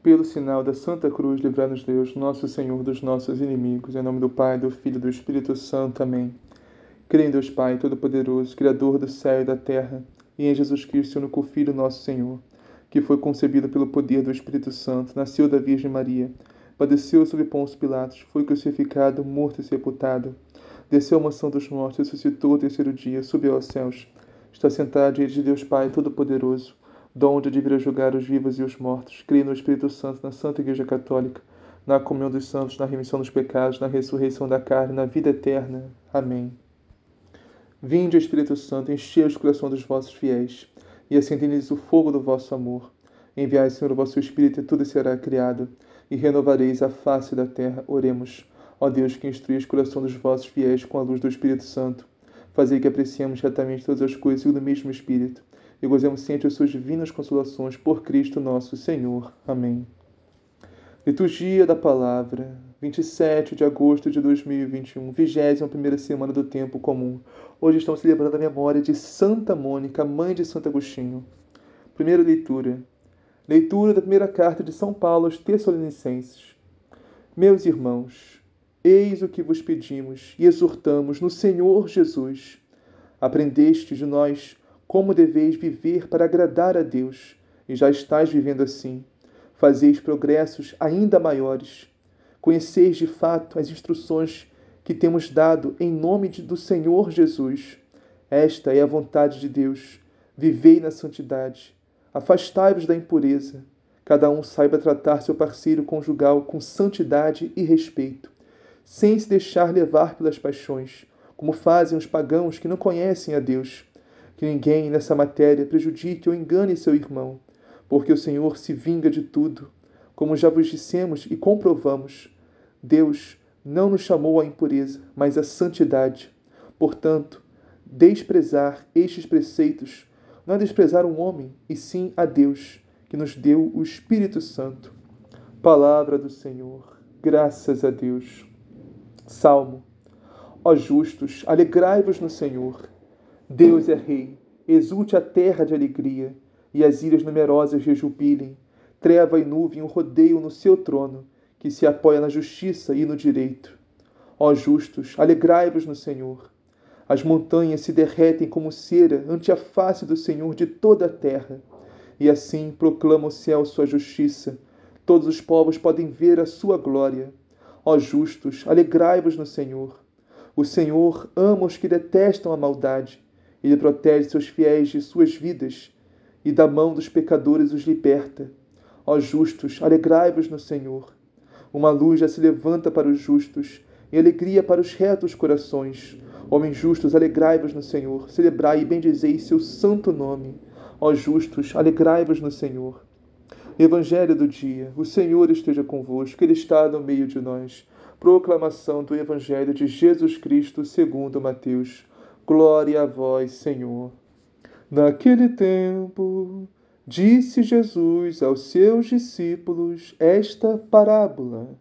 Pelo sinal da Santa Cruz, livrai-nos Deus, nosso Senhor, dos nossos inimigos. Em nome do Pai, do Filho e do Espírito Santo. Amém. Creio em Deus Pai Todo-Poderoso, Criador do céu e da terra, e em Jesus Cristo, seu único Filho, nosso Senhor, que foi concebido pelo poder do Espírito Santo, nasceu da Virgem Maria, padeceu sob Pôncio Pilatos, foi crucificado, morto e sepultado, desceu à mansão dos mortos, ressuscitou o terceiro dia, subiu aos céus, está sentado diante de Deus Pai Todo-Poderoso, donde deverá julgar os vivos e os mortos. Creio no Espírito Santo, na Santa Igreja Católica, na comunhão dos santos, na remissão dos pecados, na ressurreição da carne, na vida eterna. Amém. Vinde, Espírito Santo, enchei os corações dos vossos fiéis, e acendei-lhes o fogo do vosso amor. Enviai, Senhor, o vosso Espírito, e tudo será criado, e renovareis a face da terra. Oremos. Ó Deus, que instruís o coração dos vossos fiéis com a luz do Espírito Santo, fazei que apreciemos retamente todas as coisas segundo o mesmo Espírito e gozemos sempre as suas divinas consolações por Cristo nosso Senhor. Amém. Liturgia da Palavra, 27 de agosto de 2021, 21 semana do Tempo Comum. Hoje estamos celebrando a memória de Santa Mônica, mãe de Santo Agostinho. Primeira leitura. Leitura da primeira carta de São Paulo aos Tessalonicenses. Meus irmãos, eis o que vos pedimos e exortamos no Senhor Jesus. Aprendeste de nós como deveis viver para agradar a Deus, e já estáis vivendo assim. Fazeis progressos ainda maiores. Conheceis de fato as instruções que temos dado em nome de, do Senhor Jesus. Esta é a vontade de Deus. Vivei na santidade. Afastai-vos da impureza. Cada um saiba tratar seu parceiro conjugal com santidade e respeito, sem se deixar levar pelas paixões, como fazem os pagãos que não conhecem a Deus que ninguém nessa matéria prejudique ou engane seu irmão, porque o Senhor se vinga de tudo. Como já vos dissemos e comprovamos, Deus não nos chamou à impureza, mas à santidade. Portanto, desprezar estes preceitos não é desprezar um homem, e sim a Deus, que nos deu o Espírito Santo. Palavra do Senhor. Graças a Deus. Salmo. Ó justos, alegrai-vos no Senhor Deus é Rei, exulte a terra de alegria, e as ilhas numerosas rejubilem. Treva e nuvem o rodeiam no seu trono, que se apoia na justiça e no direito. Ó justos, alegrai-vos no Senhor. As montanhas se derretem como cera ante a face do Senhor de toda a terra. E assim proclama o céu sua justiça. Todos os povos podem ver a sua glória. Ó justos, alegrai-vos no Senhor. O Senhor ama os que detestam a maldade ele protege seus fiéis de suas vidas e da mão dos pecadores os liberta. Ó justos, alegrai-vos no Senhor. Uma luz já se levanta para os justos e alegria para os retos corações. Homens justos, alegrai-vos no Senhor. Celebrai e bendizei seu santo nome. Ó justos, alegrai-vos no Senhor. Evangelho do dia. O Senhor esteja convosco, Ele está no meio de nós. Proclamação do Evangelho de Jesus Cristo segundo Mateus. Glória a vós, Senhor. Naquele tempo, disse Jesus aos seus discípulos esta parábola: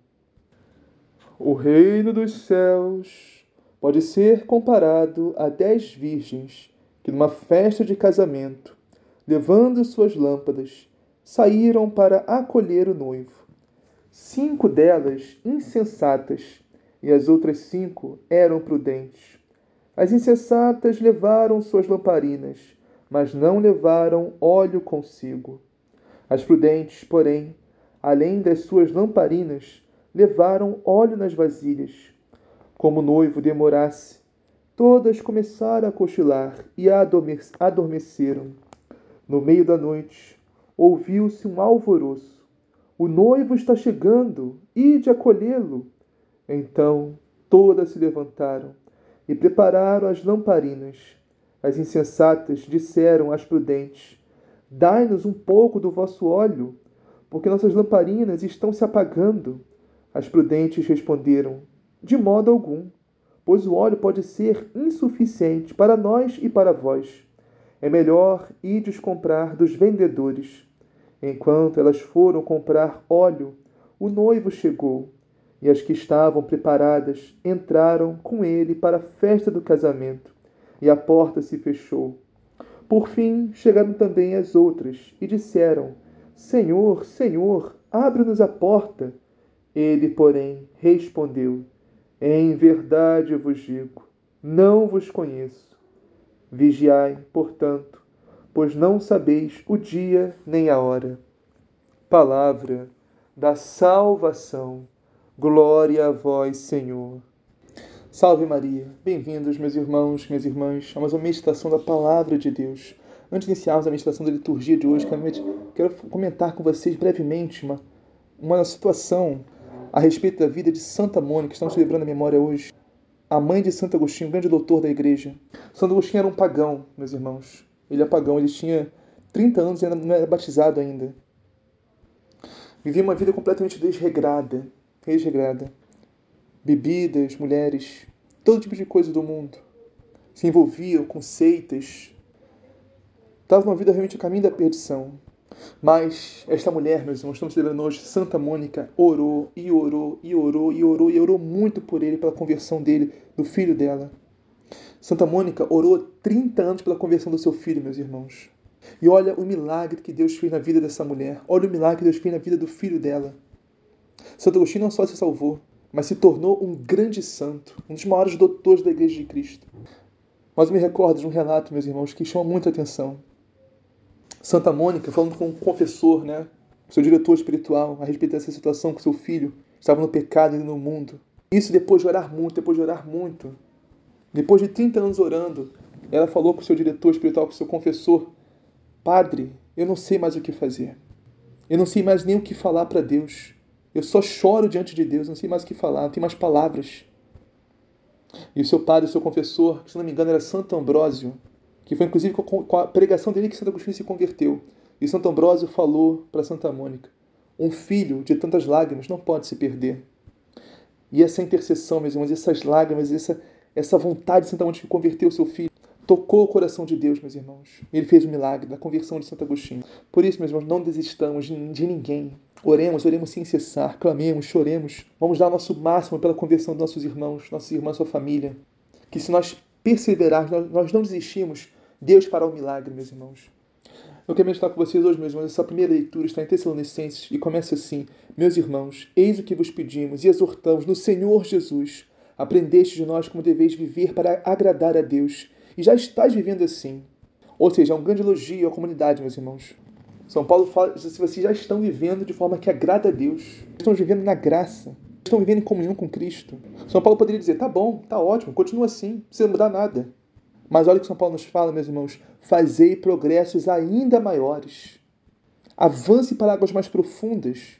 O reino dos céus pode ser comparado a dez virgens que, numa festa de casamento, levando suas lâmpadas, saíram para acolher o noivo. Cinco delas insensatas e as outras cinco eram prudentes. As insensatas levaram suas lamparinas, mas não levaram óleo consigo. As prudentes, porém, além das suas lamparinas, levaram óleo nas vasilhas. Como o noivo demorasse, todas começaram a cochilar e adormeceram. No meio da noite, ouviu-se um alvoroço. O noivo está chegando, ide acolhê-lo. Então todas se levantaram e prepararam as lamparinas. As insensatas disseram às prudentes: Dai-nos um pouco do vosso óleo, porque nossas lamparinas estão se apagando. As prudentes responderam: De modo algum, pois o óleo pode ser insuficiente para nós e para vós. É melhor ides comprar dos vendedores. Enquanto elas foram comprar óleo, o noivo chegou e as que estavam preparadas entraram com ele para a festa do casamento, e a porta se fechou. Por fim chegaram também as outras e disseram: Senhor, Senhor, abre-nos a porta. Ele, porém, respondeu: Em verdade vos digo, não vos conheço. Vigiai, portanto, pois não sabeis o dia nem a hora. Palavra da salvação. Glória a vós, Senhor. Salve Maria. Bem-vindos, meus irmãos, minhas irmãs, a mais uma meditação da Palavra de Deus. Antes de iniciarmos a meditação da liturgia de hoje, quero comentar com vocês brevemente uma, uma situação a respeito da vida de Santa Mônica, que estamos celebrando a memória hoje. A mãe de Santo Agostinho, grande doutor da igreja. Santo Agostinho era um pagão, meus irmãos. Ele é pagão, ele tinha 30 anos e não era batizado ainda. Vivia uma vida completamente desregrada, desregrada. Bebidas, mulheres, todo tipo de coisa do mundo. Se envolvia com seitas. Estava uma vida realmente a caminho da perdição. Mas esta mulher, meus irmãos, estamos celebrando hoje, Santa Mônica, orou e orou e orou e orou e orou muito por ele, pela conversão dele, do filho dela. Santa Mônica orou 30 anos pela conversão do seu filho, meus irmãos. E olha o milagre que Deus fez na vida dessa mulher. Olha o milagre que Deus fez na vida do filho dela. Santo Agostinho não só se salvou, mas se tornou um grande santo, um dos maiores doutores da Igreja de Cristo. Mas me recordo de um relato, meus irmãos, que chama muita atenção. Santa Mônica, falando com um confessor, né, seu diretor espiritual, a respeito dessa situação com seu filho, estava no pecado e no mundo. Isso depois de orar muito, depois de orar muito. Depois de 30 anos orando, ela falou com seu diretor espiritual, com seu confessor: Padre, eu não sei mais o que fazer. Eu não sei mais nem o que falar para Deus. Eu só choro diante de Deus, não sei mais o que falar, não tenho mais palavras. E o seu padre, o seu confessor, que se não me engano era Santo Ambrósio, que foi inclusive com a pregação dele que Santo Agostinho se converteu. E Santo Ambrósio falou para Santa Mônica: um filho de tantas lágrimas não pode se perder. E essa intercessão, meus irmãos, essas lágrimas, essa, essa vontade de Santa Mônica de converter o seu filho, tocou o coração de Deus, meus irmãos. Ele fez o milagre da conversão de Santo Agostinho. Por isso, meus irmãos, não desistamos de, ninguém. Oremos, oremos sem cessar, clamemos, choremos. Vamos dar o nosso máximo pela conversão dos nossos irmãos, nossas irmãs, sua família. Que se nós perseverarmos, nós, não desistimos, Deus fará o milagre, meus irmãos. Eu quero meditar com vocês hoje, meus irmãos. Essa primeira leitura está em Tessalonicenses e começa assim: Meus irmãos, eis o que vos pedimos e exortamos no Senhor Jesus. Aprendeste de nós como deveis viver para agradar a Deus e já estás vivendo assim. Ou seja, é um grande elogio à comunidade, meus irmãos. São Paulo fala se vocês já estão vivendo de forma que agrada a Deus, estão vivendo na graça, estão vivendo em comunhão com Cristo. São Paulo poderia dizer: tá bom, tá ótimo, continua assim, não precisa mudar nada. Mas olha o que São Paulo nos fala, meus irmãos: fazei progressos ainda maiores. Avance para águas mais profundas.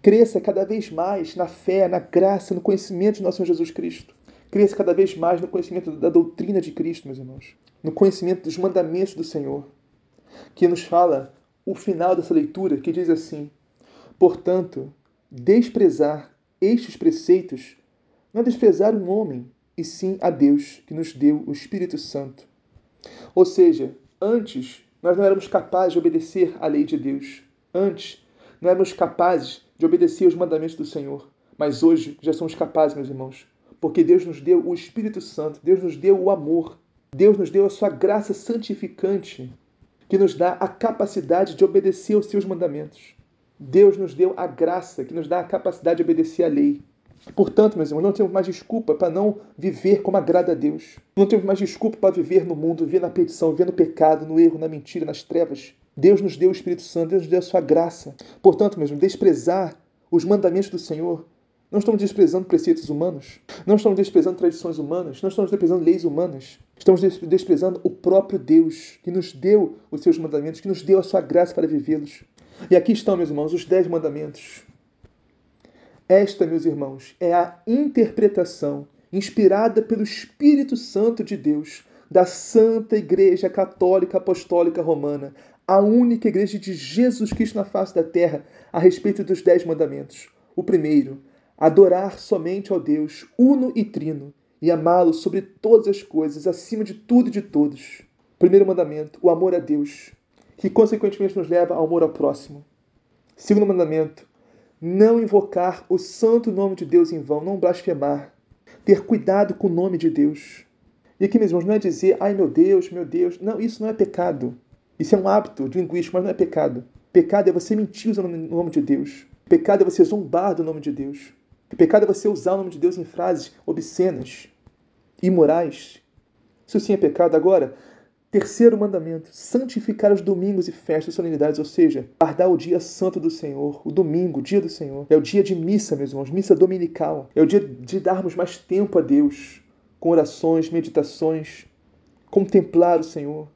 Cresça cada vez mais na fé, na graça, no conhecimento de nosso Senhor Jesus Cristo. Cresça cada vez mais no conhecimento da doutrina de Cristo, meus irmãos. No conhecimento dos mandamentos do Senhor. Que nos fala o final dessa leitura, que diz assim: Portanto, desprezar estes preceitos não é desprezar um homem, e sim a Deus, que nos deu o Espírito Santo. Ou seja, antes nós não éramos capazes de obedecer à lei de Deus. Antes não éramos capazes de obedecer aos mandamentos do Senhor. Mas hoje já somos capazes, meus irmãos, porque Deus nos deu o Espírito Santo, Deus nos deu o amor, Deus nos deu a sua graça santificante, que nos dá a capacidade de obedecer aos seus mandamentos. Deus nos deu a graça que nos dá a capacidade de obedecer à lei. Portanto, meus irmãos, não temos mais desculpa para não viver como agrada a Deus. Não temos mais desculpa para viver no mundo, viver na petição, viver no pecado, no erro, na mentira, nas trevas. Deus nos deu o Espírito Santo, Deus nos deu a sua graça. Portanto, mesmo, desprezar os mandamentos do Senhor não estamos desprezando preceitos humanos. Não estamos desprezando tradições humanas. Não estamos desprezando leis humanas. Estamos desprezando o próprio Deus, que nos deu os seus mandamentos, que nos deu a sua graça para vivê-los. E aqui estão, meus irmãos, os dez mandamentos. Esta, meus irmãos, é a interpretação inspirada pelo Espírito Santo de Deus da Santa Igreja Católica Apostólica Romana, a única igreja de Jesus Cristo na face da terra, a respeito dos dez mandamentos. O primeiro, adorar somente ao Deus uno e trino e amá-lo sobre todas as coisas, acima de tudo e de todos. Primeiro mandamento, o amor a Deus, que consequentemente nos leva ao amor ao próximo. Segundo mandamento, não invocar o santo nome de Deus em vão, não blasfemar, ter cuidado com o nome de Deus. E aqui, meus irmãos, não é dizer, ai meu Deus, meu Deus. Não, isso não é pecado. Isso é um hábito linguístico, mas não é pecado. Pecado é você mentir no nome de Deus. Pecado é você zombar do nome de Deus. Pecado é você usar o nome de Deus em frases obscenas, imorais. Isso sim é pecado. Agora, terceiro mandamento: santificar os domingos e festas e solenidades, ou seja, guardar o dia santo do Senhor, o domingo, o dia do Senhor. É o dia de missa, meus irmãos, missa dominical. É o dia de darmos mais tempo a Deus, com orações, meditações, contemplar o Senhor.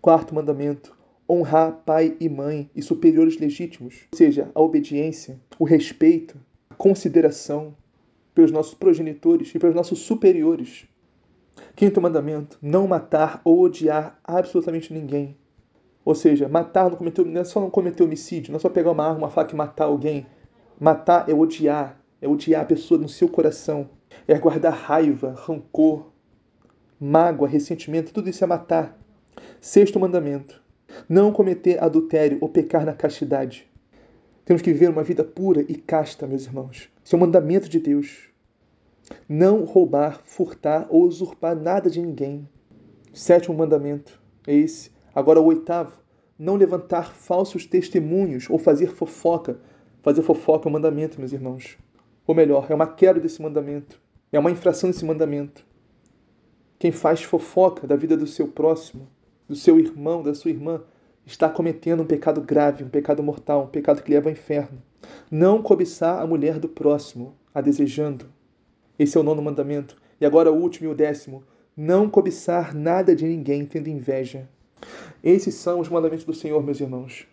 Quarto mandamento: honrar pai e mãe e superiores legítimos, ou seja, a obediência, o respeito, consideração pelos nossos progenitores e pelos nossos superiores. Quinto mandamento: não matar ou odiar absolutamente ninguém. Ou seja, matar não, cometer, não é só não cometer homicídio, não é só pegar uma arma, uma faca e matar alguém. Matar é odiar, é odiar a pessoa no seu coração, é guardar raiva, rancor, mágoa, ressentimento, tudo isso é matar. Sexto mandamento: não cometer adultério ou pecar na castidade. Temos que viver uma vida pura e casta, meus irmãos. Isso é um mandamento de Deus. Não roubar, furtar ou usurpar nada de ninguém. Sétimo mandamento é esse. Agora o oitavo, não levantar falsos testemunhos ou fazer fofoca. Fazer fofoca é um mandamento, meus irmãos. Ou melhor, é uma quebra desse mandamento. É uma infração desse mandamento. Quem faz fofoca da vida do seu próximo, do seu irmão, da sua irmã, está cometendo um pecado grave, um pecado mortal, um pecado que leva ao inferno. Não cobiçar a mulher do próximo, a desejando. Esse é o nono mandamento. E agora o último e o décimo. Não cobiçar nada de ninguém, tendo inveja. Esses são os mandamentos do Senhor, meus irmãos.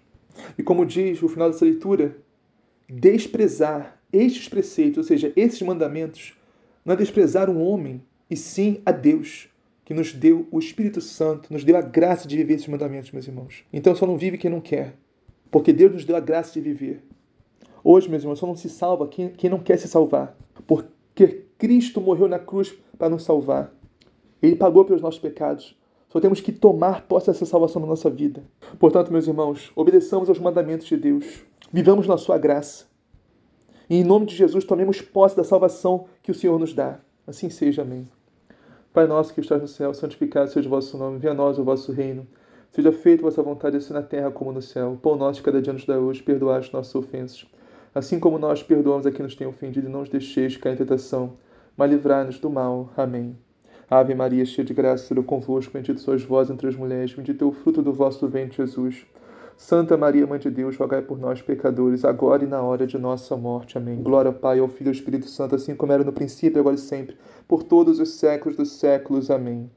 E como diz o final dessa leitura, desprezar estes preceitos, ou seja, esses mandamentos, não é desprezar um homem, e sim a Deus, que nos deu o Espírito Santo, nos deu a graça de viver esses mandamentos, meus irmãos. Então só não vive quem não quer, porque Deus nos deu a graça de viver. Hoje, meus irmãos, só não se salva quem, quem não quer se salvar, porque Cristo morreu na cruz para nos salvar. Ele pagou pelos nossos pecados. Só temos que tomar posse dessa salvação na nossa vida. Portanto, meus irmãos, obedeçamos aos mandamentos de Deus. Vivamos na sua graça. E em nome de Jesus, tomemos posse da salvação que o Senhor nos dá. Assim seja. Amém. Pai nosso que estás no céu, santificado seja o vosso nome. Venha a nós o vosso reino. Seja feita a vossa vontade, assim na terra como no céu. Pão nosso cada dia nos dá hoje. Perdoai as nossas ofensas. Assim como nós perdoamos a quem nos tem ofendido, e não os deixeis cair em tentação, mas livrai-nos do mal. Amém. Ave Maria, cheia de graça, Senhor convosco, bendito sois vós entre as mulheres, bendito é o fruto do vosso ventre, Jesus. Santa Maria, Mãe de Deus, rogai por nós, pecadores, agora e na hora de nossa morte. Amém. Glória ao Pai, ao Filho e ao Espírito Santo, assim como era no princípio, agora e sempre, por todos os séculos dos séculos. Amém.